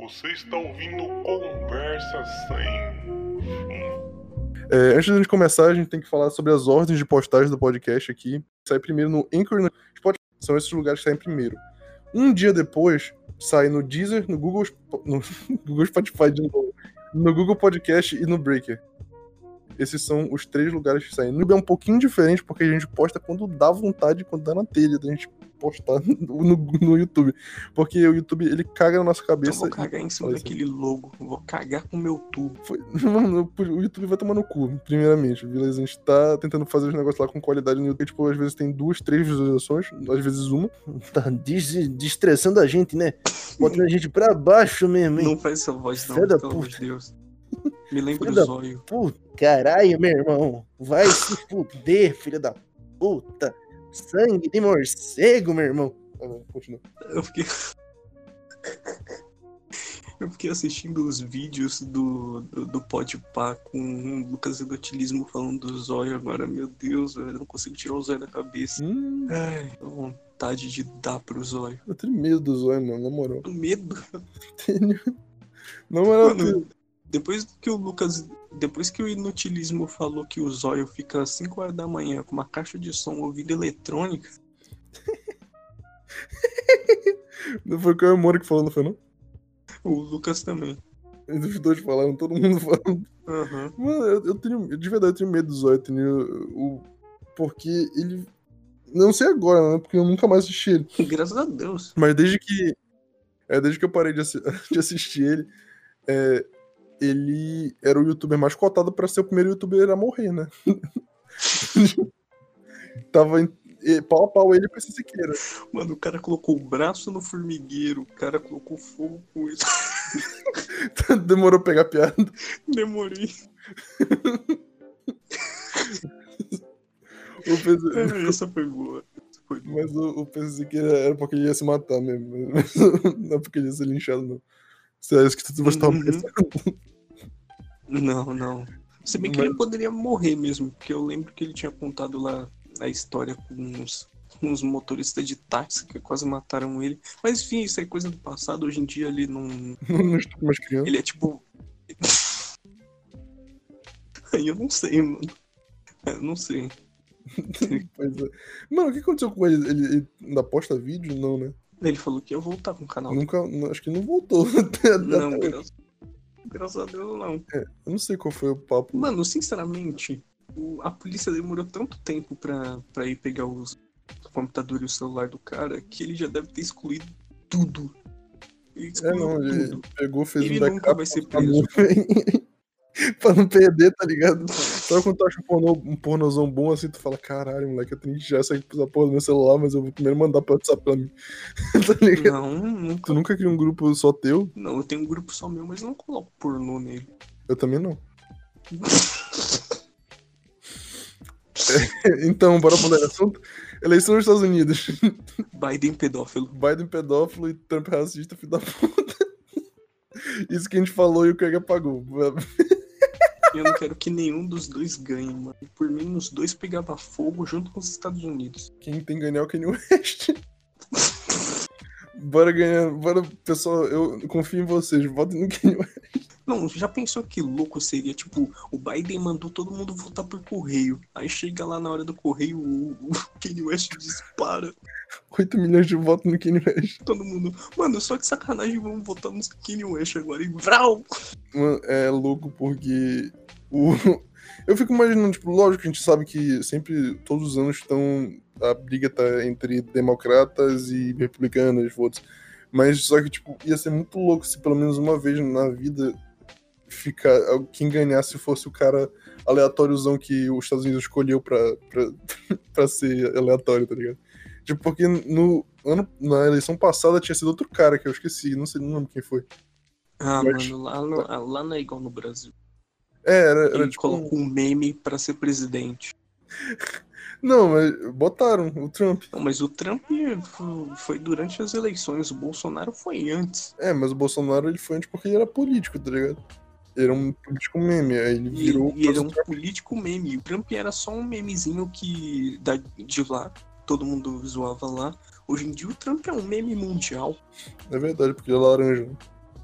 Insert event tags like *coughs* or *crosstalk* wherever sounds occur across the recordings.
Você está ouvindo Conversa Sem Fim. É, antes de a gente começar, a gente tem que falar sobre as ordens de postagem do podcast aqui. Sai primeiro no Anchor Spotify. São esses lugares que saem primeiro. Um dia depois, sai no Deezer, no Google, no *laughs* Google Spotify de novo, no Google Podcast e no Breaker. Esses são os três lugares que saem. No YouTube é um pouquinho diferente, porque a gente posta quando dá vontade, quando dá na telha da gente postar *laughs* no, no- no YouTube. Porque o YouTube, ele caga na nossa Eu cabeça. vou cagar em cima daquele logo. Eu Vou cagar com o meu tubo. Foi- *laughs* Mano, o YouTube vai tomar no cu, primeiramente. Beleza? A gente tá tentando fazer os negócios lá com qualidade no YouTube. Tipo, às vezes tem duas, três visualizações, às vezes uma. *laughs* Tá des- destressando a gente, né? Botando a gente pra baixo mesmo, hein? Não faz essa voz, não, da pelo amor de Deus. Me lembra o zóio. Puta, caralho, meu irmão. Vai se fuder, filha da puta. Sangue de morcego, meu irmão. Continua. Eu fiquei. *laughs* Eu fiquei assistindo os vídeos do, do, do Podpah com o Lucas Edotilismo falando do zóio agora. Meu Deus, velho, eu não consigo tirar o zóio da cabeça. Hum, Ai, vontade de dar pro zóio. eu tenho medo do zóio, mano, na moral. Medo. *laughs* Tenho. Na moral, Mano. Depois que o Lucas. Depois que o Inutilismo falou que o zóio fica às 5 horas da manhã com uma caixa de som ouvindo eletrônica, *laughs* não foi o Caio Moura que falou, não foi não? o Lucas também. Os dois falaram, todo mundo falando. Aham. Mano, eu, eu tenho. De verdade, eu tenho medo do zóio. Eu tenho. O, porque ele. Não sei agora, né? Porque eu nunca mais assisti ele. *laughs* Graças a Deus. Mas desde que. É, desde que eu parei de, assi- *laughs* de assistir ele, é, ele era o youtuber mais cotado pra ser o primeiro youtuber a morrer, né? *laughs* Tava em, pau a pau ele com esse Siqueira. Mano, o cara colocou o braço no formigueiro, o cara colocou fogo com isso. *laughs* Demorou pegar a piada. Demorei. O PC É, Essa foi boa. Mas o, o PC Siqueira era porque ele ia se matar mesmo. *laughs* Não é porque ele ia ser linchado, não. É isso que tu gostava Uhum. pensando. Não, não. Se bem que Mas- ele poderia morrer mesmo, porque eu lembro que ele tinha contado lá a história com uns, uns motoristas de táxi que quase mataram ele. Mas enfim, isso é coisa do passado. Hoje em dia ele não. *laughs* Não estou mais criança. Ele é tipo. *laughs* Aí eu não sei, mano. Eu não sei. *laughs* Pois é. Mano, o que aconteceu com ele? Ele, ele ainda posta vídeo? Não, né? Ele falou que ia voltar com o canal. Nunca. não- Acho que não voltou. *laughs* Até- Não, graças, graças a Deus não. Eu não sei qual foi o papo. Mano, sinceramente, o- a polícia demorou tanto tempo pra, pra ir pegar os o computador e o celular do cara que ele já deve ter excluído tudo. Ele É, excluiu não, ele tudo. pegou, fez Ele um backup. nunca vai ser preso. *laughs* *laughs* pra não perder, tá ligado? Sabe quando tu acha um, pornô, um pornozão bom assim, tu fala, caralho, moleque, eu tenho que já sair essa porra do meu celular, mas eu vou primeiro mandar pra WhatsApp pra mim. *laughs* tá ligado? Não, nunca. Tu nunca cria um grupo só teu? Não, eu tenho um grupo só meu, mas não coloco pornô nele. Eu também não. *laughs* Então, bora mudar de assunto. Eleição nos Estados Unidos. Biden pedófilo. Biden pedófilo e Trump racista, filho da puta. Isso que a gente falou e o Craig apagou. Eu não quero que nenhum dos dois ganhe, mano. Por mim, os dois pegava fogo junto com os Estados Unidos. Quem tem que ganhar é o Kanye West. *laughs* Bora ganhar. Bora, pessoal, eu confio em vocês. Votem no Kanye West. Não, já pensou que louco seria? Tipo, o Biden mandou todo mundo votar por correio. Aí chega lá na hora do correio, o, o *laughs* Kanye West dispara. 8 milhões de votos no Kanye West. Todo mundo. Mano, só de sacanagem vamos votar no Kanye West agora. E vral! Mano, é louco porque o. *laughs* Eu fico imaginando, tipo, lógico que a gente sabe que sempre, todos os anos, estão. A briga tá entre democratas e republicanos, votos. Mas só que, tipo, ia ser muito louco se pelo menos uma vez na vida ficar. Quem ganhasse fosse o cara aleatóriozão que os Estados Unidos escolheu pra, pra, *laughs* pra ser aleatório, tá ligado? Tipo, porque no ano, na eleição passada tinha sido outro cara que eu esqueci, não sei, não lembro quem foi. Ah, Mas- mano, lá, no- lá não é igual no Brasil. É, era, era Ele tipo. colocou um meme pra ser presidente. *laughs* Não, mas botaram o Trump. Não, mas o Trump fo- foi durante as eleições, o Bolsonaro foi antes. É, mas o Bolsonaro ele foi antes porque ele era político, tá ligado? Ele era um político meme, aí ele E, virou. e ele é um político meme. O Trump era só um memezinho que da, de lá, todo mundo zoava lá. Hoje em dia o Trump é um meme mundial. É verdade, porque ele é laranja. né?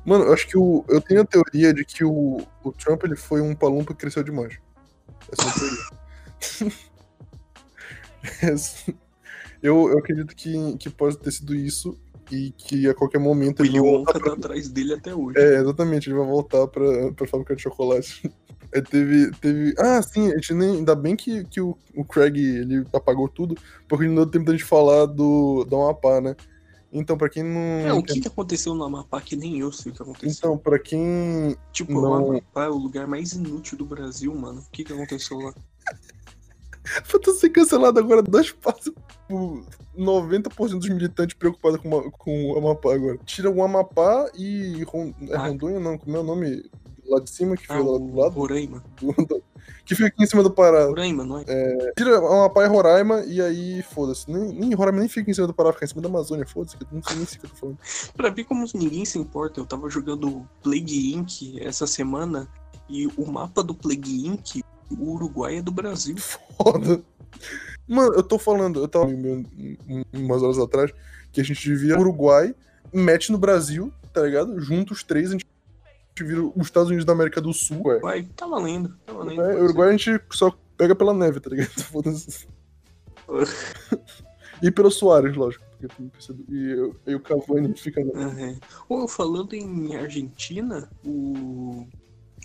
Mano, eu acho que o. Eu tenho a teoria de que o, o Trump ele foi um palumpa que cresceu demais. Essa é a teoria. *laughs* Eu, eu acredito que, que pode ter sido isso e que a qualquer momento O ele vai voltar tá pra... atrás dele até hoje. É, exatamente, ele vai voltar pra, pra fábrica de chocolate. *laughs* É, teve, teve. Ah, sim, a gente nem. Ainda bem que, que o, o Craig ele apagou tudo, porque não deu tempo da gente falar do, do Amapá, né? Então, pra quem não. É, o que, que aconteceu no Amapá que nem eu sei o que aconteceu. Então, pra quem. tipo, não- o Amapá é o lugar mais inútil do Brasil, mano. O que, que aconteceu lá? *laughs* Pra ser cancelado agora, dois passos. Tipo, 90% dos militantes preocupados com, uma- com o Amapá agora. Tira o Amapá e. Ron- É Ah. Rondônia, não? Como é o nome? Lá de cima, que Ah, fica lá do lado. Roraima. do- *laughs* que fica aqui em cima do Pará. Roraima, não é? Tira Amapá e Roraima e aí, foda-se. Nem, nem Roraima nem fica em cima do Pará, fica em cima da Amazônia, foda-se, não sei nem se que eu tô falando. *laughs* Pra ver como ninguém se importa, eu tava jogando Plague Inc. essa semana e o mapa do Plague Inc. O Uruguai é do Brasil. Foda. Mano, eu tô falando, eu tava um- um- umas horas atrás, que a gente devia Uruguai, mete no Brasil, tá ligado? Juntos os três, a gente vira os Estados Unidos da América do Sul, ué. Uruguai, tá valendo, tá valendo. É, Uruguai a gente só pega pela neve, tá ligado? *laughs* Foda-se. e pelo Soares, lógico. Ser- e, eu- e o Cavani fica. ser. Aham. Ô, falando em Argentina, o...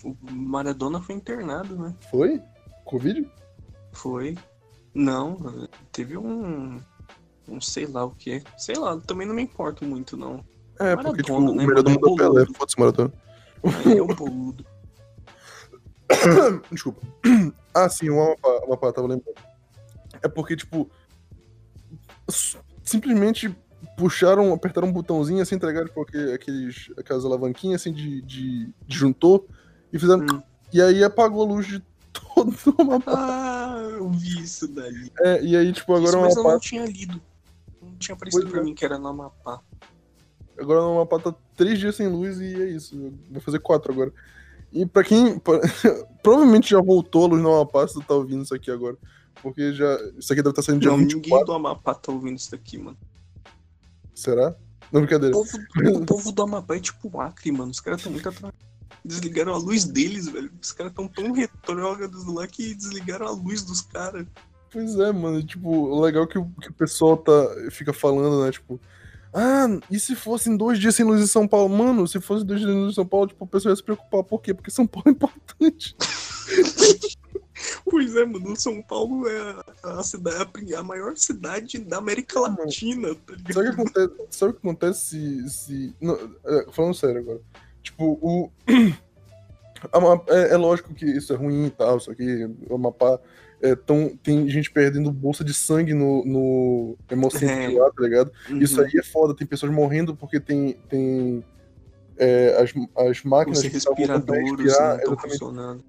o Maradona foi internado, né? Foi? Covid? Foi. Não, teve um. Um sei lá o que. Sei lá, também não me importo muito, não. É, Maradona, porque, tipo, né, o melhor do mano? mundo é É Pelé. Foda-se, Maradona. É um boludo. *coughs* Desculpa. Ah, sim, o o Amapá, tava lembrando. É porque, tipo, simplesmente puxaram, apertaram um botãozinho assim, entregaram tipo, aquele- aqueles, aquelas alavanquinhas assim de, de disjuntor e fizeram. Hum. E aí apagou a luz de todo o Amapá. Ah, eu vi isso daí. É, e aí, tipo, agora Isso, o mas eu não tinha lido. Não tinha aparecido Pois pra é. mim que era no Amapá. Agora o Amapá tá três dias sem luz e é isso. Vai fazer quatro agora. E pra quem. pra- *laughs* provavelmente já voltou a luz no Amapá se tu tá ouvindo isso aqui agora. Porque já. Isso aqui deve estar saindo dia Não, 24. ninguém do Amapá tá ouvindo isso daqui, mano. Será? Não, O brincadeira. povo, o povo do Amapá é tipo o Acre, mano. Os caras tão muito atrás. Desligaram a luz deles, velho. Os caras tão tão retrógrados lá que desligaram a luz dos caras. Pois é, mano. Tipo, o legal é que o, que o pessoal tá, fica falando, né? Tipo, ah, e se fossem dois dias sem luz em São Paulo? Mano, se fosse dois dias sem luz em São Paulo, tipo, o pessoal ia se preocupar. Por quê? Porque São Paulo é importante. *laughs* Pois é, mano. São Paulo é a, cidade, a maior cidade da América. Latina, tá ligado? Sabe o que acontece, sabe o que acontece se. se não, é, falando sério agora. Tipo, o. *clears throat* Ama- É, é lógico que isso é ruim e tal, só que o Amapá é tão, tem gente perdendo bolsa de sangue no, no Hemocentro É. lá, tá ligado? Uhum. Isso aí é foda, tem pessoas morrendo porque tem, tem é, as, as máquinas Os que respiradores respirar, não estão funcionando.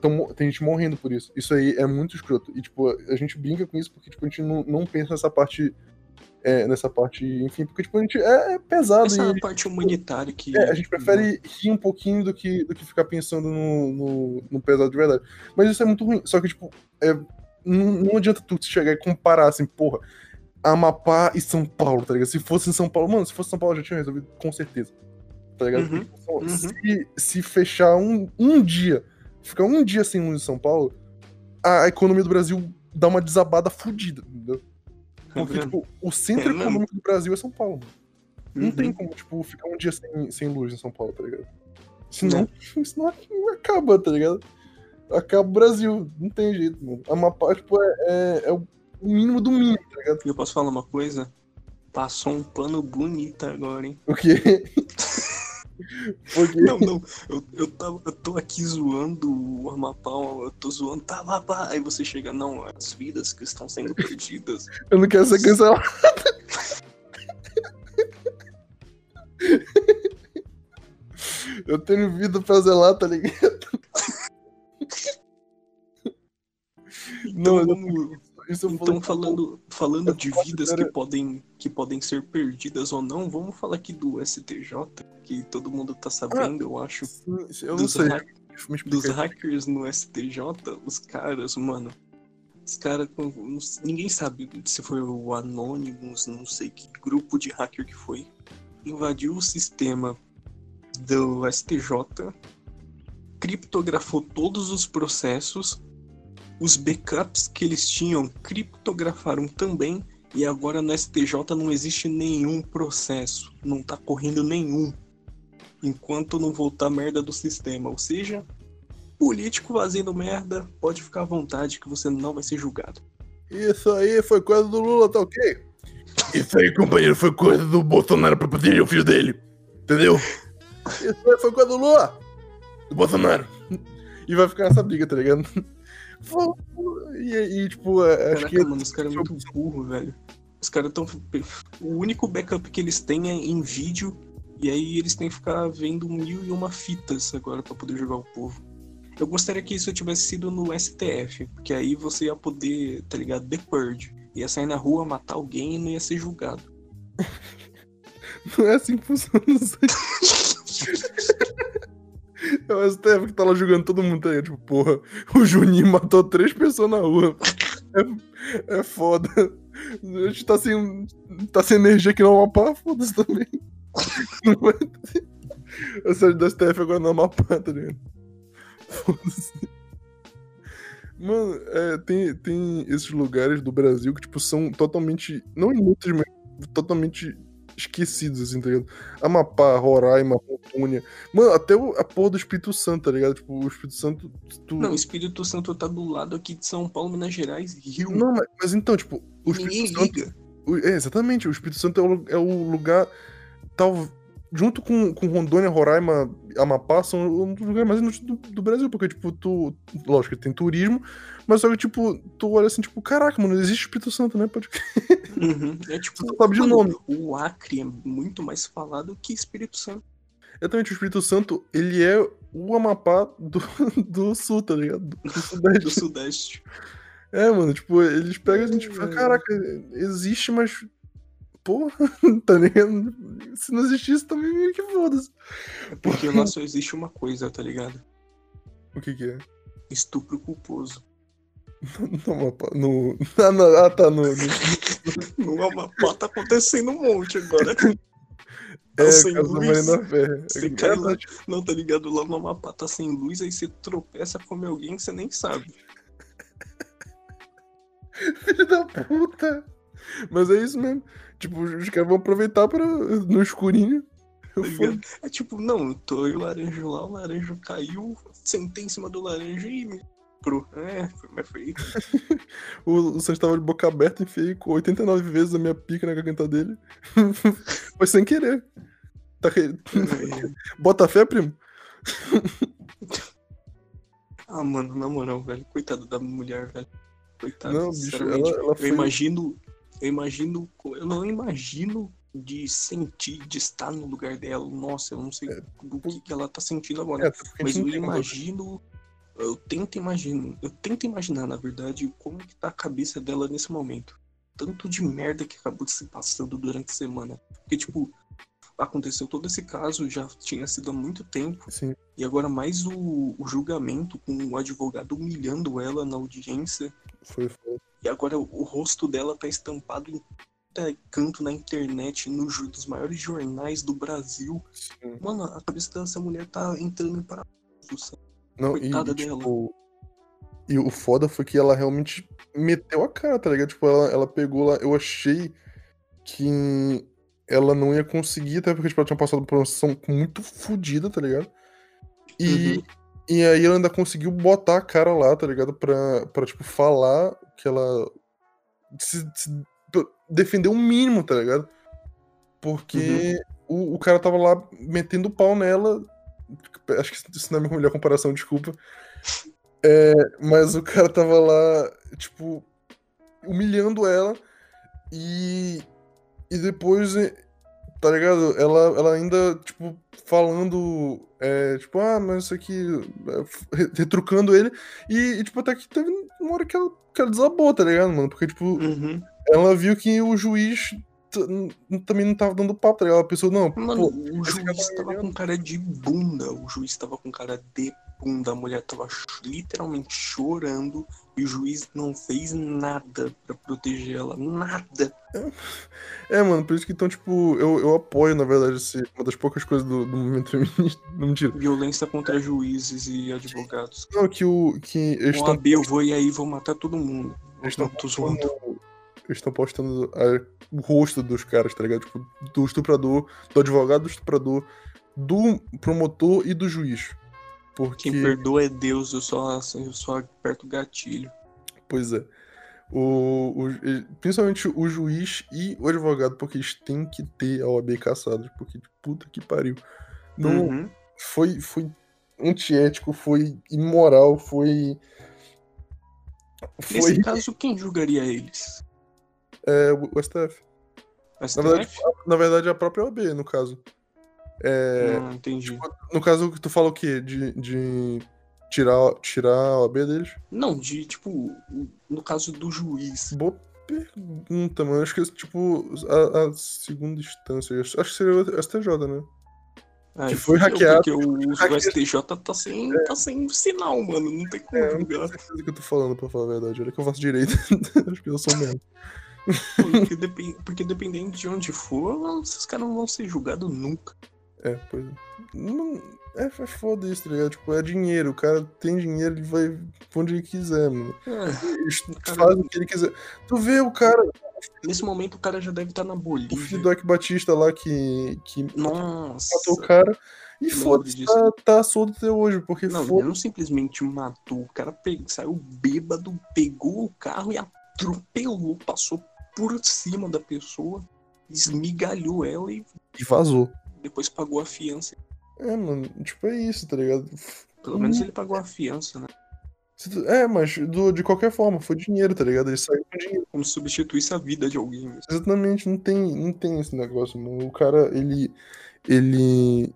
tão tem gente morrendo por isso. Isso aí é muito escroto. E, tipo, a gente brinca com isso porque, tipo, a gente não, não pensa nessa parte. É, nessa parte, enfim, porque, tipo, a gente é, é pesado Essa é e a parte humanitária que. é, a gente prefere rir um pouquinho do que, do que ficar pensando no, no, no pesado de verdade. Mas isso é muito ruim. Só que, tipo, é, não, não adianta tu chegar e comparar assim, porra, Amapá e São Paulo, tá ligado? Se fosse em São Paulo, mano, se fosse São Paulo já tinha resolvido com certeza. Tá ligado? Uhum, Porque, tipo, uhum. Se, se fechar um, um dia, ficar um dia sem luz em São Paulo, a economia do Brasil dá uma desabada fodida, entendeu? Tá Porque, tipo, o centro É mesmo? econômico do Brasil é São Paulo. Não Uhum. tem como, tipo, ficar um dia sem, sem luz em São Paulo, tá ligado? Senão, senão *laughs* acaba, tá ligado? Acaba o Brasil, não tem jeito, mano. Amapá, tipo, é, é, é o mínimo do mínimo, tá ligado? E eu posso falar uma coisa? Passou um pano bonito agora, hein? O quê? *laughs* Porque, Não, não, eu, eu, tava, eu tô aqui zoando o Amapá, eu tô zoando, tá, Amapá. Aí você chega, não, as vidas que estão sendo perdidas. *laughs* eu não quero ser cancelado. *laughs* Eu tenho vida pra zelar, tá ligado? Então, Não, eu- vamos, então falando, falando de vidas que podem, que podem ser perdidas ou não, vamos falar aqui do STJ, que todo mundo tá sabendo, eu acho. Eu não Dos, sei. hack- dos hackers no STJ, os caras, mano. Os caras. Ninguém sabe se foi o Anonymous, não sei que grupo de hacker que foi. Invadiu o sistema do STJ criptografou todos os processos, os backups que eles tinham criptografaram também, e agora no STJ não existe nenhum processo, não tá correndo nenhum, enquanto não voltar merda do sistema. Ou seja, político fazendo merda, pode ficar à vontade que você não vai ser julgado. Isso aí foi coisa do Lula, tá ok? Isso aí, companheiro, foi coisa do Bolsonaro pra proteger o filho dele. Entendeu? Isso aí foi coisa do Lula. Do Bolsonaro. E vai ficar essa briga, tá ligado? E, e tipo, é, acho Caraca, que. mano, os caras são muito burros, velho. Os caras tão. O único backup que eles têm é em vídeo, e aí eles têm que ficar vendo mil e uma fitas agora pra poder jogar o povo. Eu gostaria que isso tivesse sido no STF, porque aí você ia poder, tá ligado? The Purge. Ia sair na rua, matar alguém e não ia ser julgado. *laughs* Não é assim que funciona isso aí. *laughs* É o STF que tá lá jogando todo mundo, tá ligado? Tipo, porra, o Juninho matou três pessoas na rua. É, é foda. A gente tá sem, tá sem energia aqui no Amapá, foda-se também. Não vai. A sede do STF agora no Amapá, tá ligado? Foda-se. Mano, é, tem, tem esses lugares do Brasil que, tipo, são totalmente. Não inúteis, mas totalmente esquecidos, assim, tá ligado? Amapá, Roraima, Rondônia. Mano, até o- a porra do Espírito Santo, tá ligado? Tipo, o Espírito Santo. Tu... Não, o Espírito Santo tá do lado aqui de São Paulo, Minas Gerais, Rio. Não, mas, mas então, tipo, o Ninguém Espírito Santo. liga. o- É, exatamente, o Espírito Santo é o, é o lugar. Tal, junto com, com Rondônia, Roraima, Amapá, são um dos lugares mais inúteis do, do Brasil, porque, tipo, tu. Lógico que tem turismo, mas só que, tipo, tu olha assim, tipo, caraca, mano, existe Espírito Santo, né? Pode Uhum. É *laughs* tipo, Tu sabe de nome. o Acre é muito mais falado que Espírito Santo. Exatamente, o Espírito Santo, ele é o Amapá do, *laughs* do sul, tá ligado? Do, do *laughs* sudeste. do Sudeste. É, mano, tipo, eles pegam assim, tipo, É. caraca, existe, mas. Porra, *laughs* tá ligado? Se não existisse, também meio que foda-se. É porque lá só existe uma coisa, tá ligado? O que que é? Estupro culposo. *laughs* No Amapá, *laughs* no. Ah, no- ah, tá, no. no- Amapá tá acontecendo um monte agora. É, Tá sem caso da luz. Marina Ferre. Você É, cai lá. Não, tá ligado? Lá no Amapá tá sem luz, aí você tropeça, come alguém que você nem sabe. Filho da puta. Mas é isso mesmo. Tipo, os caras vão aproveitar pra. no escurinho. Tá? É tipo, não, eu tô e o laranjo lá, o laranjo caiu, sentei em cima do laranja e me. Pro. É, foi mais feio. *laughs* O, Santos tava de boca aberta, enfiei com 89 vezes a minha pica na garganta dele. *laughs* Foi sem querer. Tá re- *laughs* Bota fé, primo? Ah, mano, na moral, velho. Coitado da mulher, velho. Coitado, Não, bicho, ela- ela Eu foi- imagino. Eu imagino. Eu não imagino de sentir, de estar no lugar dela. Nossa, eu não sei o que, que ela tá sentindo agora. É, Mas eu controle. imagino. Eu tento imaginar. Eu tento imaginar, na verdade, como que tá a cabeça dela nesse momento. Tanto de merda que acabou se passando durante a semana. Porque, tipo, aconteceu todo esse caso, já tinha sido há muito tempo. Sim. E agora mais o, o julgamento com o advogado humilhando ela na audiência. Foi foda. E agora o, rosto dela tá estampado em canto na internet, no, ju- dos maiores jornais do Brasil. Sim. Mano, a cabeça dessa mulher tá entrando em parafuso. Não, Coitada e, dela. tipo, e o foda foi que ela realmente meteu a cara, tá ligado? Tipo, ela, ela pegou lá. Eu achei que ela não ia conseguir, até porque tipo, ela tinha passado por uma situação muito fodida, tá ligado? E, Uhum. E aí ela ainda conseguiu botar a cara lá, tá ligado? Pra, pra tipo, falar que ela. Se, se defender o mínimo, tá ligado? Porque o, o cara tava lá metendo pau nela. Acho que isso não é a melhor comparação, desculpa. É, mas o cara tava lá, tipo, humilhando ela e, e depois, tá ligado? Ela, ela ainda, tipo, falando, é, tipo, ah, mas isso aqui, é, re- *laughs* retrucando ele. E, e, tipo, até que teve uma hora que ela, que ela desabou, tá ligado, mano? Porque, tipo, Uhum. ela viu que o juiz também não tava dando papo, tá ligado? Ela pensou, não, Mano, pô, o juiz tá tava humilhando. com cara de bunda. O juiz tava com cara de bunda, a mulher tava literalmente chorando e o juiz não fez nada pra proteger ela. Nada. É, mano, por isso que então, tipo, eu, eu apoio, na verdade, ser uma das poucas coisas do, do movimento feminista. *laughs* Não, mentira. Violência contra juízes e advogados. Não, que o. Que eles O estão AB, eu vou e aí vou matar todo mundo. Eles estão postando, eles estão postando a- o rosto dos caras, tá ligado? Tipo, do estuprador, do advogado do estuprador, do promotor e do juiz. Porque, Quem perdoa é Deus, eu só, eu só aperto o gatilho. pois é. O, o- principalmente o juiz e o advogado, porque eles têm que ter a OAB caçada. Porque, puta que pariu. Não, Uhum. foi, foi antiético, foi imoral, foi. Foi Nesse caso, quem julgaria eles? é, o STF. O Na verdade, STF? na verdade, a própria OAB, no caso. É, Ah, entendi. No caso, tu fala o quê? De, de tirar, tirar a OAB deles? Não, de tipo, no caso do juiz. Boa pergunta, mano. Acho que, tipo, a, a segunda instância. Acho que seria o STJ, né? Aí foi fudeu, hackeado. Porque o, Hackeado. STJ tá sem, tá sem sinal, mano. Não tem como É, eu não tenho certeza que eu tô falando, pra falar a verdade. Olha que eu faço direito. *laughs* Acho que eu sou mesmo. Porque, depen- porque dependendo de onde for, esses caras não vão ser julgados nunca. É, pois é. Não, é, é foda isso, tá ligado? Tipo, é dinheiro. O cara tem dinheiro, ele vai onde ele quiser, mano. É, Cara- fazem o que ele quiser. Tu vê o cara, nesse momento o cara já deve estar na o filho Bolívia. do Eike Batista lá que, que Nossa. matou o cara. E foda-se, tá, tá solto até hoje, porque Não, ele não simplesmente matou. O cara pe- saiu bêbado, pegou o carro e atropelou, passou por cima da pessoa, esmigalhou ela e e vazou. Depois pagou a fiança. É, mano, tipo, é isso, tá ligado? Pelo menos ele pagou a fiança, né? É, mas do- de qualquer forma, foi dinheiro, tá ligado? Ele saiu com dinheiro. Como se substituísse a vida de alguém. mesmo. Exatamente, não tem, não tem esse negócio, mano. O cara, ele. Ele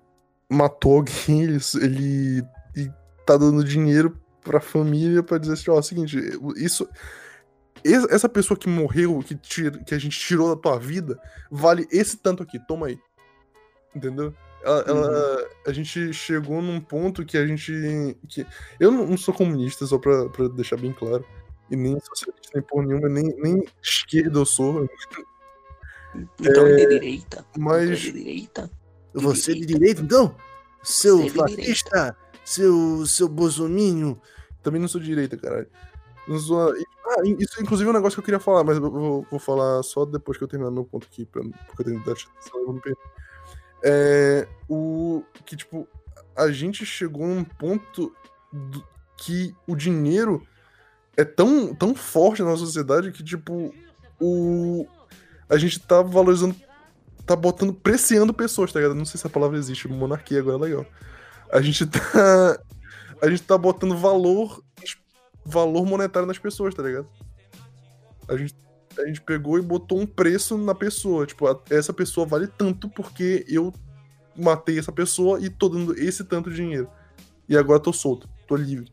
matou alguém, ele, ele tá dando dinheiro pra família pra dizer assim, ó, é o seguinte, isso. es- Essa pessoa que morreu, que, tira, que a gente tirou da tua vida, vale esse tanto aqui, toma aí. Entendeu? Ela, ela- a gente chegou num ponto que a gente. Que, eu não, não sou comunista, só pra, pra deixar bem claro. E nem socialista, nem por nenhuma, nem, nem esquerda eu sou. Então é de direita. Mas- Então é de direita. Você de direita, então? Seu de fascista, seu, seu bolsominho. Também não sou de direita, caralho. Não sou- Ah, isso inclusive é um negócio que eu queria falar, mas eu vou, vou falar só depois que eu terminar meu ponto aqui, porque eu tenho que dar atenção, eu me perder. É, o que, tipo, a gente chegou num ponto do- que o dinheiro é tão, tão forte na sociedade que, tipo, o, a gente tá valorizando, tá botando, preciando pessoas, tá ligado? Não sei se a palavra existe, monarquia agora é legal. A gente tá, a gente tá botando valor, valor monetário nas pessoas, tá ligado? A gente, a gente pegou e botou um preço na pessoa, tipo, a- essa pessoa vale tanto porque eu matei essa pessoa e tô dando esse tanto de dinheiro. E agora tô solto, tô livre.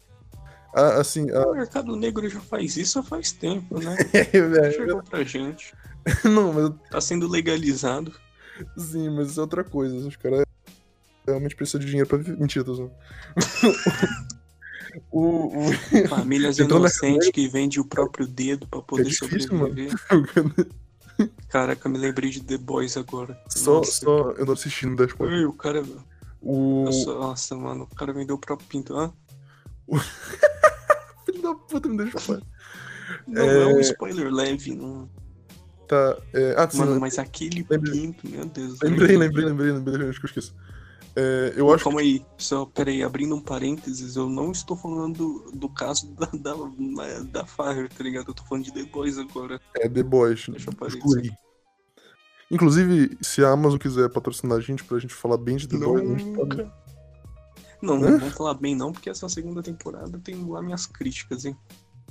Ah, assim, ah, O mercado negro já faz isso há faz tempo, né? *laughs* velho, Chegou pra gente. *laughs* não, mas Tá sendo legalizado. sim, mas isso é outra coisa. Os caras realmente precisam de dinheiro pra viver. Mentira, tô zoando. *laughs* o, o... Famílias inocentes que vendem o próprio dedo pra poder É difícil, sobreviver. *laughs* Caraca, eu me lembrei de The Boys agora. só, Nossa. só eu não assistindo das coisas. O cara. O Nossa, nossa, mano, o cara vendeu o próprio pinto. Hã? *laughs* filho da puta me deixa falar. Não é... um É. spoiler leve, não. Tá, é... ah, sim, Mano, mas aquele lembrei. pinto, meu Deus. lembrei, lembrei, lembrei, lembrei, acho que eu esqueci. É, eu acho Calma aí, só, peraí, abrindo um parênteses, eu não estou falando do, do caso *laughs* da, da, da Fire, tá ligado? Eu tô falando de The Boys agora. que é The Boys. Deixa eu. Inclusive, se a Amazon quiser patrocinar a gente pra gente falar bem de The Boys, a gente pode. Nunca. Não, não vamos falar bem não, porque essa segunda temporada tem lá minhas críticas, hein?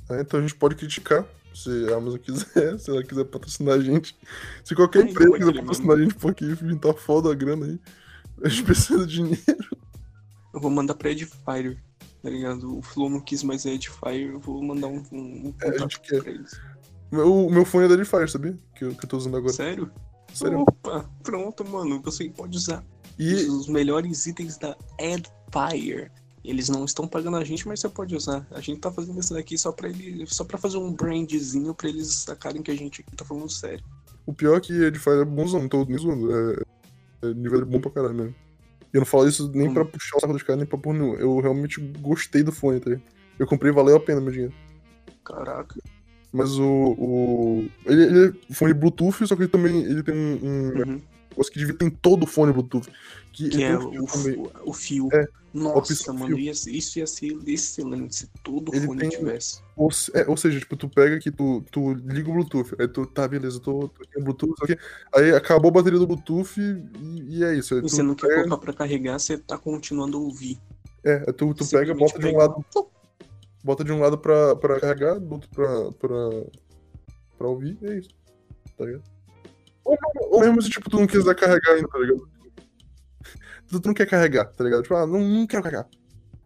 É, então a gente pode criticar, se a Amazon quiser, *laughs* se ela quiser patrocinar a gente. Se qualquer Ai, empresa não quiser patrocinar a gente, porque a gente tá foda a grana aí. *laughs* A gente precisa de dinheiro. Eu vou mandar pra Edifier, tá ligado? O Flow não quis mais a Edifier, eu vou mandar um, um, um É, a contato gente quer. pra eles. O meu fone é da Edifier, sabia? Que eu, que eu tô usando agora. Sério? Sério. Opa, pronto, mano. Você pode usar E os melhores itens da Edifier. Eles não estão pagando a gente, mas você pode usar. A gente tá fazendo isso daqui só pra ele, só para fazer um brandzinho pra eles sacarem que a gente aqui tá falando sério. O pior é que faz é bonzão, não tô nem zoando. É, é nível bom pra caralho mesmo. E eu não falo isso nem Hum. pra puxar o saco dos caras, nem pra porra nenhuma. Eu realmente gostei do fone, tá ligado? Eu comprei, valeu a pena meu dinheiro. Caraca. Mas o. o... Ele, ele é fone Bluetooth, só que ele também ele tem um, um Uhum. Negócio que devia ter em todo fone Bluetooth. Que, Que é um fio o, também. o, o fio. É, Nossa, mano, fio. ia ser- isso ia ser excelente se todo Ele fone tem- tivesse. Ou, é, ou seja, tipo, tu pega aqui, tu, tu liga o Bluetooth, aí tu, tá, beleza, tô, tô aqui no Bluetooth, aqui. Aí acabou a bateria do Bluetooth e, e é isso. Aí E você não quer pega, colocar pra carregar, você tá continuando a ouvir. é, tu, tu pega, bota de um pega- lado, bota de um lado pra, pra carregar, do outro pra, pra, pra ouvir, e é isso. Tá ligado? Ou, ou mesmo se, tipo, tu não quiser carregar ainda, tá ligado? Tu, tu não quer carregar, tá ligado? Tipo, ah, não, não quero carregar.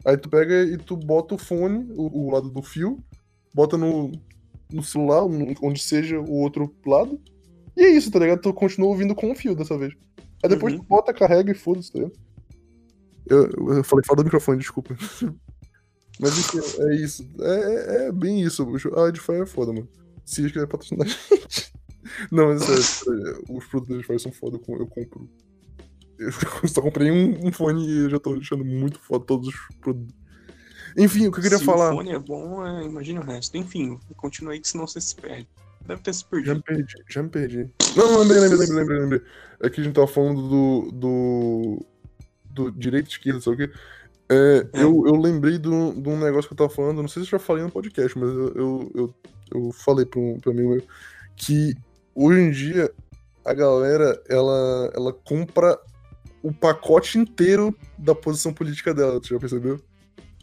Aí tu pega e tu bota o fone, o, o lado do fio, bota no, no celular, no- onde seja o outro lado. E é isso, tá ligado? Tu continua ouvindo com o fio dessa vez. Aí depois Uhum. tu bota, carrega e foda-se, tá ligado? Eu, eu falei fora do microfone, desculpa. *laughs* Mas enfim, é isso. É, é- é bem isso. A Edify é foda, mano. Se eles quiserem patrocinar a gente. *laughs* Não, mas é sério, os produtos da Edify são foda, eu com- eu compro. Eu só comprei um, um fone e já tô achando muito foda todos os produtos. Enfim, o que eu queria se falar. o fone é bom, é, imagina o resto. Enfim, continua aí que senão você se perde. Deve ter se Já perdido. me perdi, já me perdi. Não, não, lembrei, lembrei, lembrei, lembrei, lembrei. É que a gente tava falando do. do. do direito e esquerda, sabe o quê? É, É. Eu, eu lembrei de um, de um negócio que eu tava falando, não sei se eu já falei no podcast, mas eu, eu, eu, eu falei pra um, pra um amigo meu que hoje em dia a galera ela, ela compra o pacote inteiro da posição política dela, tu já percebeu?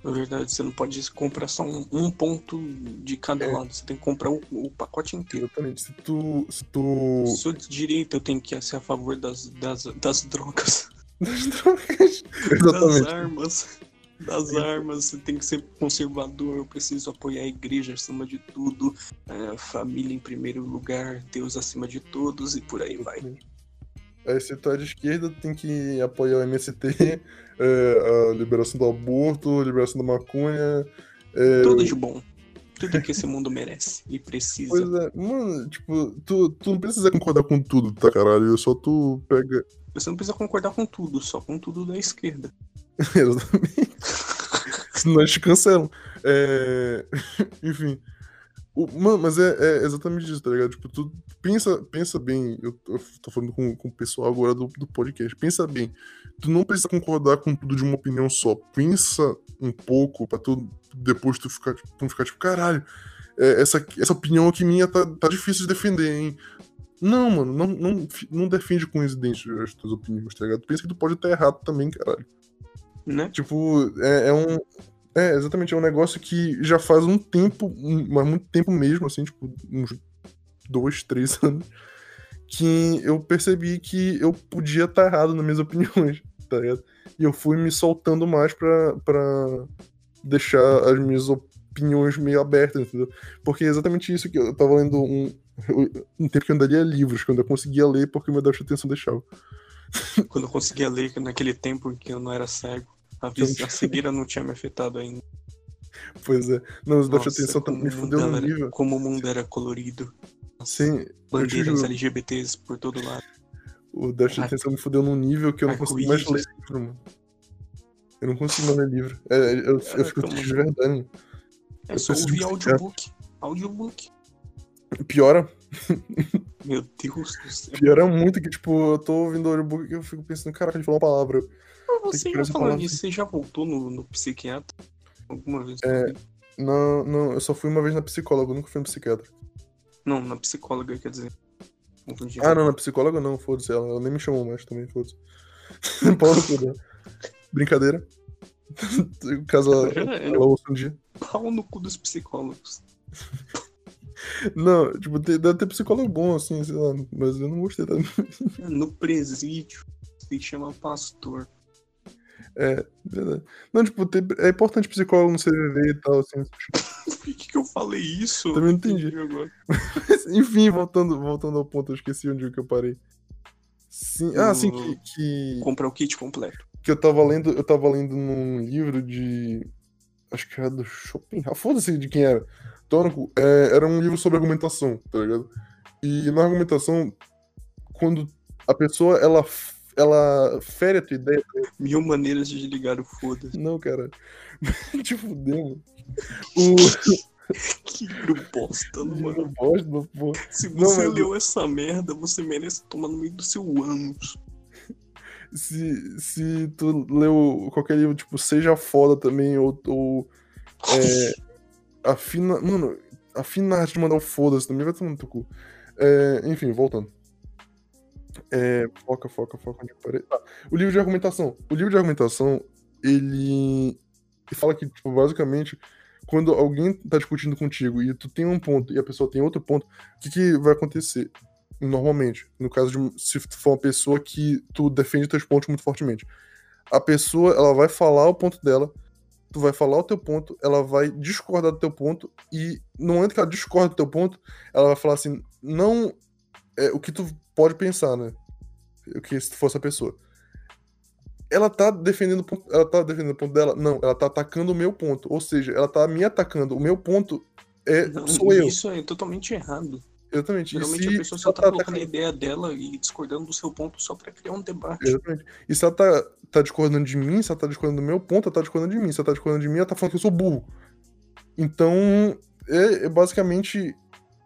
Na verdade, você não pode comprar só um, um ponto de cada É. lado. Você tem que comprar o, o pacote inteiro. Exatamente. Se tu. Se tu. Sou de direita, eu tenho que ser a favor das, das, das drogas, *laughs* Das drogas. das Exatamente. armas. Das armas, você tem que ser conservador, eu preciso apoiar a igreja acima de tudo, é, família em primeiro lugar, Deus acima de todos e por aí vai. Aí se tu é de esquerda, tem que apoiar o MST, *laughs* é, a liberação do aborto, a liberação da maconha. É, Tudo de bom. Tudo que esse mundo merece e precisa. Pois é, mano, tipo, tu, tu não precisa concordar com tudo, tá caralho? Só tu pega. Você não precisa concordar com tudo, só com tudo da esquerda. *laughs* Exatamente. Senão eles te cancelam. É... *laughs* Enfim. O- Mano, mas é, é exatamente isso, tá ligado? Tipo, tu pensa, pensa bem. Eu, tô falando com, com o pessoal agora do, do podcast. Pensa bem. Tu não precisa concordar com tudo de uma opinião só. Pensa um pouco pra tu depois tu ficar, tu não ficar tipo, caralho, é, essa, essa opinião aqui minha tá, tá difícil de defender, hein? Não, mano, não, não, não defende com os as tuas opiniões, tá ligado? Pensa que tu pode estar errado também, caralho. Né? Tipo, é, é um. É, exatamente, é um negócio que já faz um tempo, um- mas muito tempo mesmo, assim, tipo, uns dois, três *laughs* anos, que eu percebi que eu podia estar errado nas minhas *laughs* opiniões, tá ligado? E eu fui me soltando mais pra, pra deixar as minhas opiniões meio abertas, entendeu? Porque é exatamente isso que eu tava lendo um, um tempo que eu ainda lia livros, que eu conseguia ler porque o meu déficit de atenção deixava. Quando eu conseguia ler naquele tempo que eu não era cego, a, vis- a cegueira não tinha me afetado ainda. Pois é. Não, o déficit de Nossa, atenção como, me o mundo fudeu no era, nível. como o mundo era colorido. Sim, Bandeiras. LGBTs por todo lado. O de Ai- atenção me fudeu num nível que eu não consigo mais ler livro, mano. Eu não consigo mais ler livro. É, eu, eu Caraca, fico triste de verdade. É Eu só preciso ouvir de audiobook. Audiobook. Piora, Meu Deus do céu. piora muito que, tipo, eu tô ouvindo o audiobook e eu fico pensando, caraca, ele falou uma palavra. Ah, Tem que Você já falando nisso, você já voltou no, no psiquiatra? Alguma vez? É. Não, não, eu só fui uma vez na psicóloga, eu nunca fui no psiquiatra. Não, na psicóloga, quer dizer. Confundi. Ah, não, na psicóloga não, foda-se, ela, ela nem me chamou mais também, foda-se. *laughs* Pau no cu dela. Brincadeira. *laughs* Caso ela, ela ouça um dia. Pau no cu dos psicólogos. *laughs* Não, tipo, tem- deve ter psicólogo bom, assim, sei lá, mas eu não gostei da. No presídio, se chama pastor. É, verdade. Não, tipo, ter- é importante psicólogo no CVV e tal, assim. Por que, que eu falei isso? Também não entendi. agora. Enfim, voltando, voltando ao ponto, eu esqueci onde que eu parei. Sim, ah, sim, que, que- Comprar o kit completo. que eu tava lendo, eu tava lendo num livro de. Acho que era do Schopenhauer. Foda-se de quem era. Tônico, é, era um livro sobre argumentação, tá ligado? E na argumentação, quando a pessoa ela, ela fere a tua ideia. Mil maneiras de desligar o foda-se. Não, cara. *laughs* Te fudeu, mano. O. Que livro bosta, mano. Gosto, pô. Se Não, você mas- leu essa merda, você merece tomar no meio do seu ânus. Se, se tu leu qualquer livro, tipo, Seja Foda também, ou. ou é, afina. Mano, afina a arte de mandar o foda-se também, vai tomar no teu cu. É, enfim, voltando. É, foca, foca, foca onde parei. Ah, o livro de argumentação. O livro de argumentação, ele, ele fala que, tipo, basicamente, quando alguém tá discutindo contigo e tu tem um ponto e a pessoa tem outro ponto, o que, que vai acontecer? Normalmente, no caso de se tu for uma pessoa que tu defende teus pontos muito fortemente. A pessoa, ela vai falar o ponto dela, tu vai falar o teu ponto, ela vai discordar do teu ponto e no momento que ela discorda do teu ponto, ela vai falar assim, não é o que tu pode pensar, né? O que se tu fosse a pessoa. Ela tá defendendo o ponto, ela tá defendendo o ponto dela? Não, ela tá atacando o meu ponto, ou seja, ela tá me atacando. O meu ponto é Não, sou eu. Isso é totalmente errado. Exatamente. Geralmente a pessoa só tá tá colocando a ideia dela e discordando do seu ponto só pra criar um debate. Exatamente. E se ela tá, tá discordando de mim, se ela tá discordando do meu ponto, ela tá discordando de mim. Se ela tá discordando de mim, ela tá falando que eu sou burro. Então, é, é basicamente.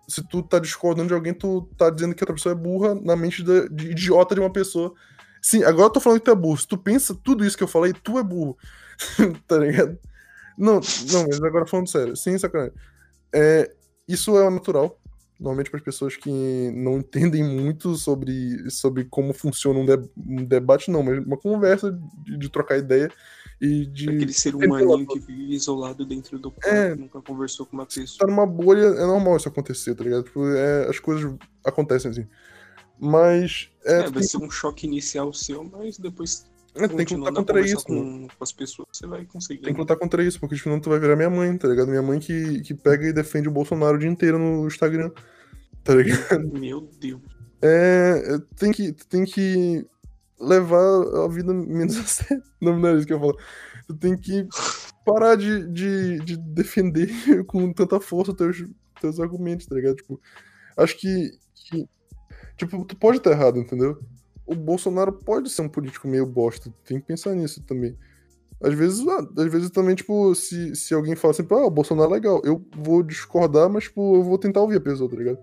Se tu tá discordando de alguém, tu tá dizendo que outra pessoa é burra na mente da- de idiota de uma pessoa. Sim, agora eu tô falando que tu é burro. Se tu pensa tudo isso que eu falei, tu é burro. *laughs* tá ligado? Não, não, mas agora falando sério, sem sacanagem. É, isso é natural. Normalmente para as pessoas que não entendem muito sobre, sobre como funciona um, de- um debate, não, mas uma conversa de, de trocar ideia e de. Aquele ser pela- que vive isolado dentro do quarto, É. nunca conversou com uma tá pessoa. numa bolha, é normal isso acontecer, tá ligado? Tipo, é, as coisas acontecem assim. Mas. É, É, vai tem, ser um choque inicial seu, mas depois, é, tem que lutar contra isso, com, com as pessoas, você vai conseguir. Tem que lutar contra isso, porque senão tu vai virar minha mãe, tá ligado? Minha mãe que, que pega e defende o Bolsonaro o dia inteiro no Instagram. Tá ligado? Meu Deus. É. Tem que, tem que levar a vida menos *laughs* a sério. Não, não é isso que eu falo. Tu tem que parar de, de, de defender *laughs* com tanta força teus, teus argumentos, tá ligado? Tipo, acho que, que. Tipo, tu pode estar errado, entendeu? O Bolsonaro pode ser um político meio bosta. Tem que pensar nisso também. Às vezes, ah, às vezes também, tipo, se, se alguém fala assim, ah, o Bolsonaro é legal, eu vou discordar, mas, tipo, eu vou tentar ouvir a pessoa, tá ligado?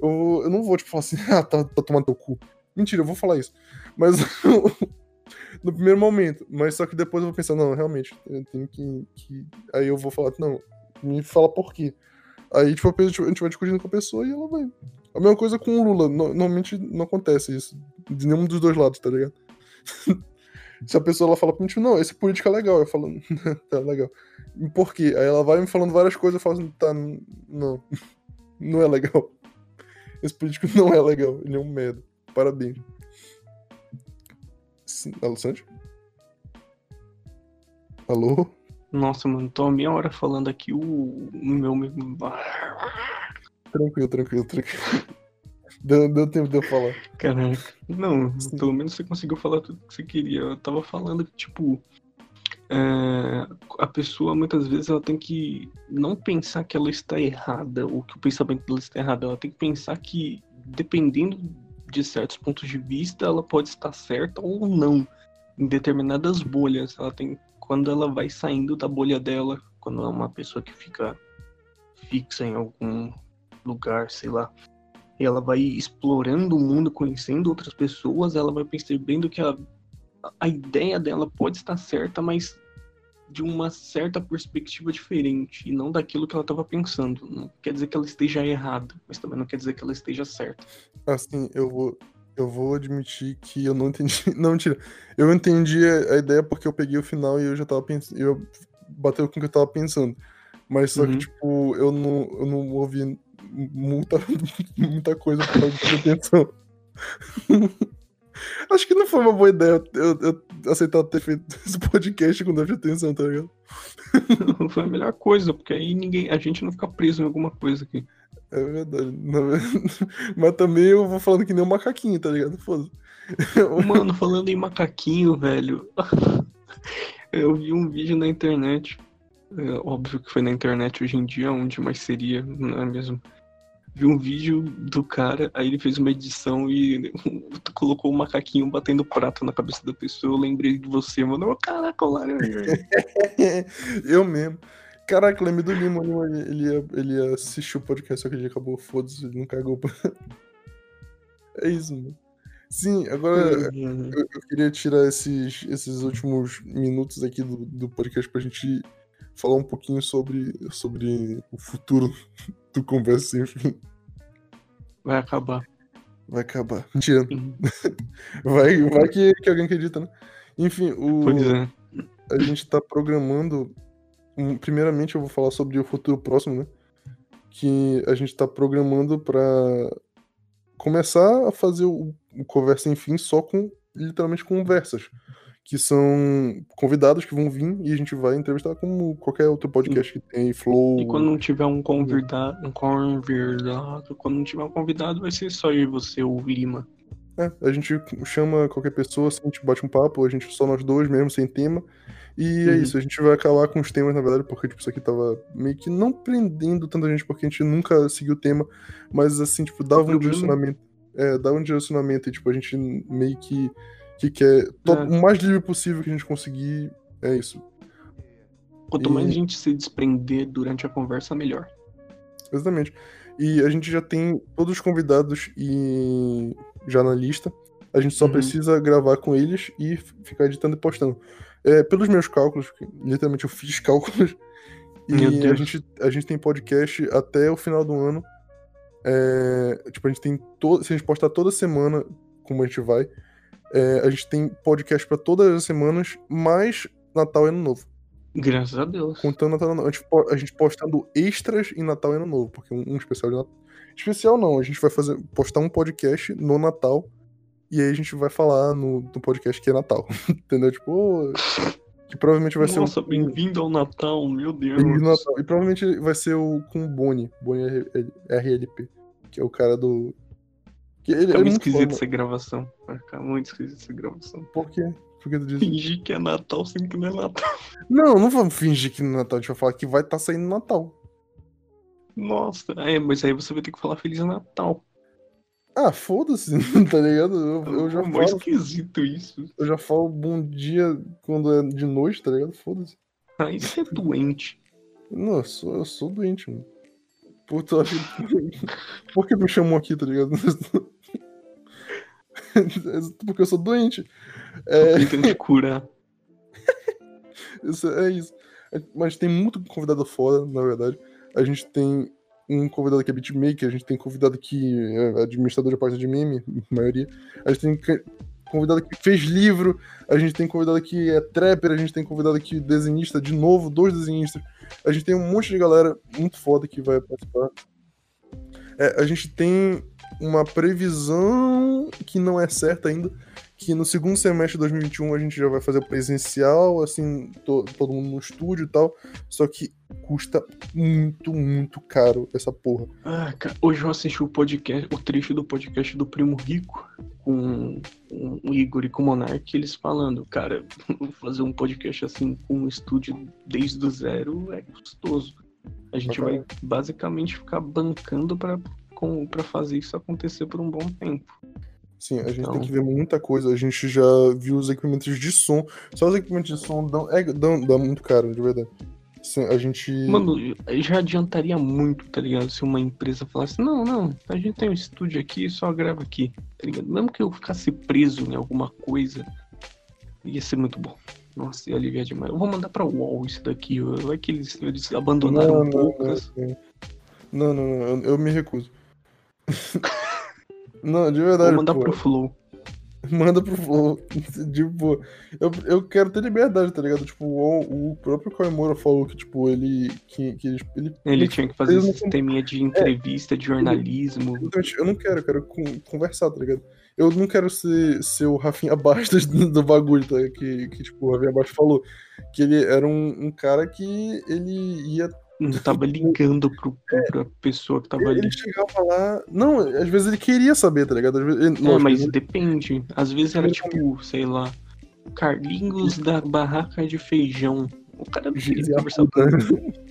Eu, eu não vou, tipo, falar assim, *laughs* ah, tá, tá tomando teu cu. Mentira, eu vou falar isso. Mas *laughs* no primeiro momento. Mas só que depois eu vou pensar, não, realmente, eu tenho que. que... Aí eu vou falar, não, me fala por quê. Aí, tipo, a gente vai discutindo com a pessoa e ela vai. A mesma coisa com o Lula. No- Normalmente não acontece isso. De nenhum dos dois lados, tá ligado? *laughs* Se a pessoa ela fala pra mim, tipo, não, esse político é legal. Eu falo, *laughs* tá legal. Por quê? Aí ela vai me falando várias coisas, eu falo assim, tá, não. Não é legal. Esse político não é legal. Ele é um merda. Parabéns. Sim, Alô? Nossa, mano, tô há meia hora falando aqui o, meu- Tranquilo, tranquilo, tranquilo. Deu, deu tempo de eu falar. Caraca. Não, Sim. pelo menos você conseguiu falar tudo que você queria. Eu tava falando que, tipo, é, a pessoa muitas vezes ela tem que não pensar que ela está errada ou que o pensamento dela está errado. Ela tem que pensar que, dependendo de certos pontos de vista, ela pode estar certa ou não. Em determinadas bolhas. Ela tem. Quando ela vai saindo da bolha dela, quando é uma pessoa que fica fixa em algum lugar, sei lá e ela vai explorando o mundo, conhecendo outras pessoas, ela vai percebendo que a, a ideia dela pode estar certa, mas de uma certa perspectiva diferente, e não daquilo que ela estava pensando. Não quer dizer que ela esteja errada, mas também não quer dizer que ela esteja certa. Assim, eu vou. Eu vou admitir que eu não entendi. *laughs* Não, mentira. Eu entendi a ideia porque eu peguei o final e eu já tava pensando. Eu bateu com o que eu tava pensando. Mas só que, Uhum. tipo, eu não, eu não ouvi muita, *laughs* muita coisa pra prestar atenção. *laughs* Acho que não foi uma boa ideia eu, eu aceitar ter feito *laughs* esse podcast com déficit de atenção, tá ligado? Foi a melhor coisa, porque aí ninguém, a gente não fica preso em alguma coisa aqui. É verdade. *laughs* Mas também eu vou falando que nem um macaquinho, tá ligado? Foda-se. Mano, falando em macaquinho, velho. *laughs* Eu vi um vídeo na internet. É, óbvio que foi na internet hoje em dia, onde mais seria, não é mesmo? Vi um vídeo do cara, aí ele fez uma edição e *laughs* colocou o macaquinho batendo prato na cabeça da pessoa. Eu lembrei de você, mano. Ô, caraca, o laranja. *laughs* eu mesmo. Caraca, eu lembrei do Lima, o Lima, ele ia, ele ia assistir o podcast, só que ele acabou, foda-se, ele não cagou. pra- *laughs* É isso, mano. Sim, agora Uhum. eu, eu queria tirar esses, esses últimos minutos aqui do, do podcast pra gente falar um pouquinho sobre, sobre o futuro do Conversa Sem Fim. Vai acabar. Vai acabar. Mentira. Uhum. *laughs* Vai, vai que, que alguém acredita, né? Enfim, o, Pois é. a gente tá programando. Primeiramente, eu vou falar sobre o futuro próximo, né? Que a gente tá programando pra começar a fazer o, o Conversa Enfim só com, literalmente, conversas. Que são convidados que vão vir e a gente vai entrevistar como qualquer outro podcast que tem, Flow. E quando não tiver um convidado, um convidado, quando não tiver um convidado, vai ser só eu e você, o Lima. É, a gente chama qualquer pessoa, assim, a gente bate um papo, a gente só nós dois mesmo, sem tema. E é Uhum. isso, a gente vai acabar com os temas, na verdade, porque tipo, isso aqui tava meio que não prendendo tanta gente, porque a gente nunca seguiu o tema, mas assim, tipo, dava um direcionamento. É, dava um direcionamento e, tipo, a gente meio que, que quer to- É. o mais livre possível que a gente conseguir. É isso. Quanto E- mais a gente se desprender durante a conversa, melhor. Exatamente. E a gente já tem todos os convidados e já na lista. A gente só Uhum. precisa gravar com eles e ficar editando e postando. É, pelos meus cálculos, literalmente eu fiz *laughs* cálculos, e a gente, a gente tem podcast até o final do ano. É, tipo, a gente tem todo. Se a gente postar toda semana, como a gente vai, é, a gente tem podcast pra todas as semanas, mais Natal e Ano Novo. Graças a Deus. Contando Natal e Ano Novo. A gente, postando extras em Natal e Ano Novo, porque um, um especial de Natal. Especial não, a gente vai fazer postar um podcast no Natal e aí a gente vai falar no, no podcast que é Natal. *laughs* Entendeu? Tipo, que provavelmente vai Nossa, ser o. bem-vindo ao Natal, meu Deus. Bem-vindo ao Natal. E provavelmente vai ser o com o Boni, Boni RLP, que é o cara do. Que ele, Tá é muito esquisito essa gravação. Vai ficar muito esquisito essa gravação. Por quê? Por que tu diz? Fingir que é Natal sendo que não é Natal. *laughs* Não, não vamos fingir que no Natal a gente vai falar que vai estar saindo Natal. Nossa, é, mas aí você vai ter que falar Feliz Natal. Ah, foda-se, *laughs* tá ligado? Eu, eu já mó falo. esquisito isso. Eu já falo bom dia quando é de noite, tá ligado? Foda-se. Aí você é doente. Não, eu sou, eu sou doente, mano. Acha... *laughs* Por que me chamou aqui, tá ligado? *laughs* Porque eu sou doente. É, Tentando te curar. *laughs* isso, é isso. Mas tem muito convidado fora, na verdade. A gente tem um convidado que é beatmaker, a gente tem convidado que é administrador de página de meme, a maioria. A gente tem convidado que fez livro, a gente tem convidado que é trapper, a gente tem convidado que desenhista, de novo, dois desenhistas. A gente tem um monte de galera muito foda que vai participar. É, a gente tem uma previsão que não é certa ainda, que no segundo semestre de 2021 a gente já vai fazer presencial, assim, to- todo mundo no estúdio e tal, só que custa muito, muito caro essa porra. Ah, cara, hoje eu assisti o podcast, o trecho do podcast do Primo Rico com, com o Igor e com o Monark, eles falando, cara, *laughs* fazer um podcast assim com um estúdio desde o zero é custoso. A gente vai basicamente ficar bancando pra fazer isso acontecer por um bom tempo. Sim, a gente Então- tem que ver muita coisa. A gente já viu os equipamentos de som. Só os equipamentos de som dão, é, dão, dá muito caro, de verdade. Sim, a gente. Mano, já adiantaria muito, tá ligado? Se uma empresa falasse, não, não, a gente tem um estúdio aqui, só grava aqui, tá ligado? Mesmo que eu ficasse preso em alguma coisa, ia ser muito bom. Nossa, ia aliviar demais. Eu vou mandar pra UOL isso daqui, vai que eles, eles abandonaram Não, não, poucas. Não, não, não, eu, eu me recuso. *laughs* não, de Vou verdade. mandar pô. pro Flow. *laughs* Manda pro Flow. tipo, eu, eu quero ter liberdade, tá ligado? Tipo, o, o próprio Koimura falou que, tipo, ele. Que, que ele, ele, Ele tinha que fazer esse sisteminha de entrevista, de jornalismo. Eu não quero, eu quero con- conversar, tá ligado? Eu não quero ser, ser o Rafinha Bastos do, bagulho, tá? Que, que, tipo, o Rafinha Bastos falou. Que ele era um, um cara que ele ia Não tava ligando pro, pra pessoa que tava ali. Ele chegava lá. Não, às vezes ele queria saber, tá ligado? Às vezes, ele, Não, lógico, mas ele- depende. Às vezes era tipo, sei lá, Carlinhos da barraca de feijão. O cara não queria conversar Arruda.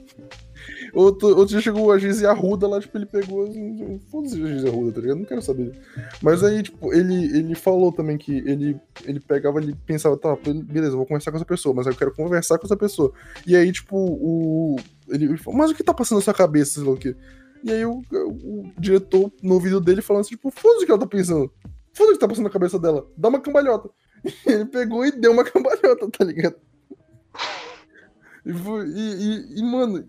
Outro, outro dia chegou a Giz Arruda lá, tipo, ele pegou. assim, Foda-se a Giz Arruda, tá ligado? Não quero saber. Mas aí, tipo, ele, ele falou também que ele, ele pegava, ele pensava, tá, beleza, vou conversar com essa pessoa, mas eu quero conversar com essa pessoa. E aí, tipo, o. Ele falou, mas o que tá passando na sua cabeça, sei lá o quê? E aí o, o diretor, no vídeo dele, falando assim, tipo, foda-se o que ela tá pensando. Foda-se o que tá passando na cabeça dela. Dá uma cambalhota. *laughs* E ele pegou e deu uma cambalhota, tá ligado? E, foi- e, e- e, mano,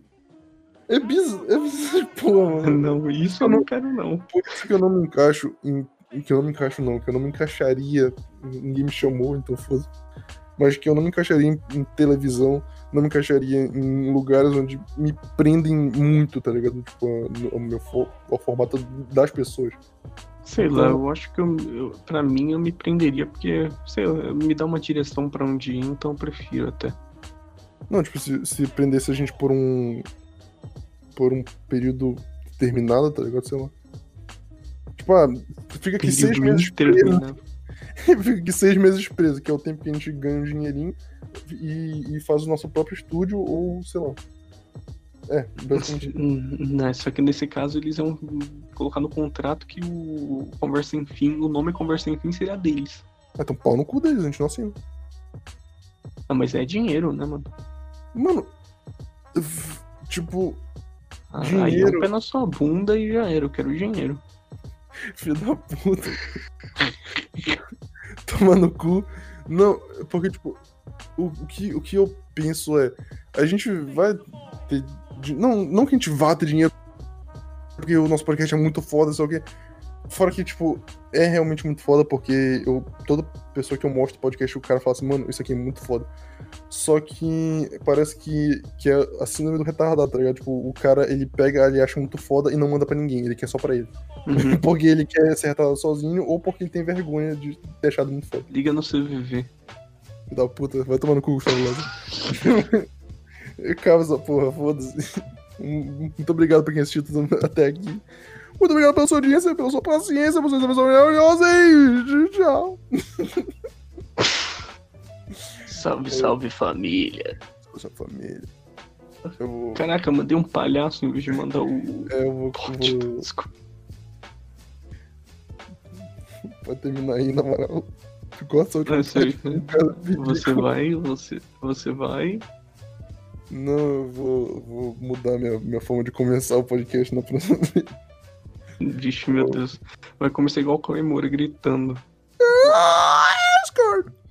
é bizarro. É bizarro, porra, mano. *laughs* Não, isso eu não quero, não. Por isso que eu não me encaixo em. Que eu não me encaixo, não. Que eu não me encaixaria. Ninguém me chamou, então foda Mas que eu não me encaixaria em, em televisão. Não me encaixaria em lugares onde me prendem muito, tá ligado? Tipo, no, ao meu ao formato das pessoas. Sei lá, Então- eu acho que eu, eu, pra mim eu me prenderia, porque, sei lá, me dá uma direção pra onde ir, então eu prefiro até. Não, tipo, se, se prendesse a gente por um. Por um período determinado, tá ligado? Sei lá. Tipo, ah, fica aqui seis Período meses preso. interminável. *laughs* fica aqui seis meses preso, que é o tempo que a gente ganha um dinheirinho e, e faz o nosso próprio estúdio, ou sei lá. É, basicamente. Hum, Né, só que nesse caso eles iam colocar no contrato que o Conversa Sem Fim, o nome Conversa Sem Fim seria deles. Ah, então pau no cu deles, a gente não assina. Ah, mas é dinheiro, né, mano? Mano, tipo, Ah, Aí é Dinheiro. um pé na sua bunda e já era, eu quero dinheiro. filho da puta. *laughs* Tomar no cu. Não, porque, tipo, o, o que, o que eu penso é. A gente vai ter. Não, não que a gente vá ter dinheiro. Porque o nosso podcast é muito foda, só que. Fora que, tipo, é realmente muito foda, porque eu, toda pessoa que eu mostro podcast, o cara fala assim, mano, isso aqui é muito foda. Só que parece que, que é a síndrome do retardado, tá ligado? Tipo, o cara, ele pega, ele acha muito foda e não manda pra ninguém, ele quer só pra ele. Uhum. *laughs* Porque ele quer ser retardado sozinho ou porque ele tem vergonha de ter deixado muito foda. Liga no CVV. Filho Da puta, vai tomar no cu, Gustavo Lázaro. *laughs* Acaba essa porra, foda-se. *laughs* Muito obrigado por quem assistiu tudo até aqui. Muito obrigado pela sua audiência, pela sua paciência, vocês são pessoas maravilhosas e tchau. *laughs* Salve, salve família. Sua família. Eu vou. Caraca, eu mandei um palhaço em vez de mandar o. É, eu vou. Pote. vou Desculpa. vai terminar aí, na moral. Ficou aí. Cara, Você *laughs* vai, você, você vai. Não, eu vou, vou mudar minha, minha forma de começar o podcast na próxima vez. Vixe, meu Deus. Vai começar igual o Kalemura gritando. Ah, é, Asgard!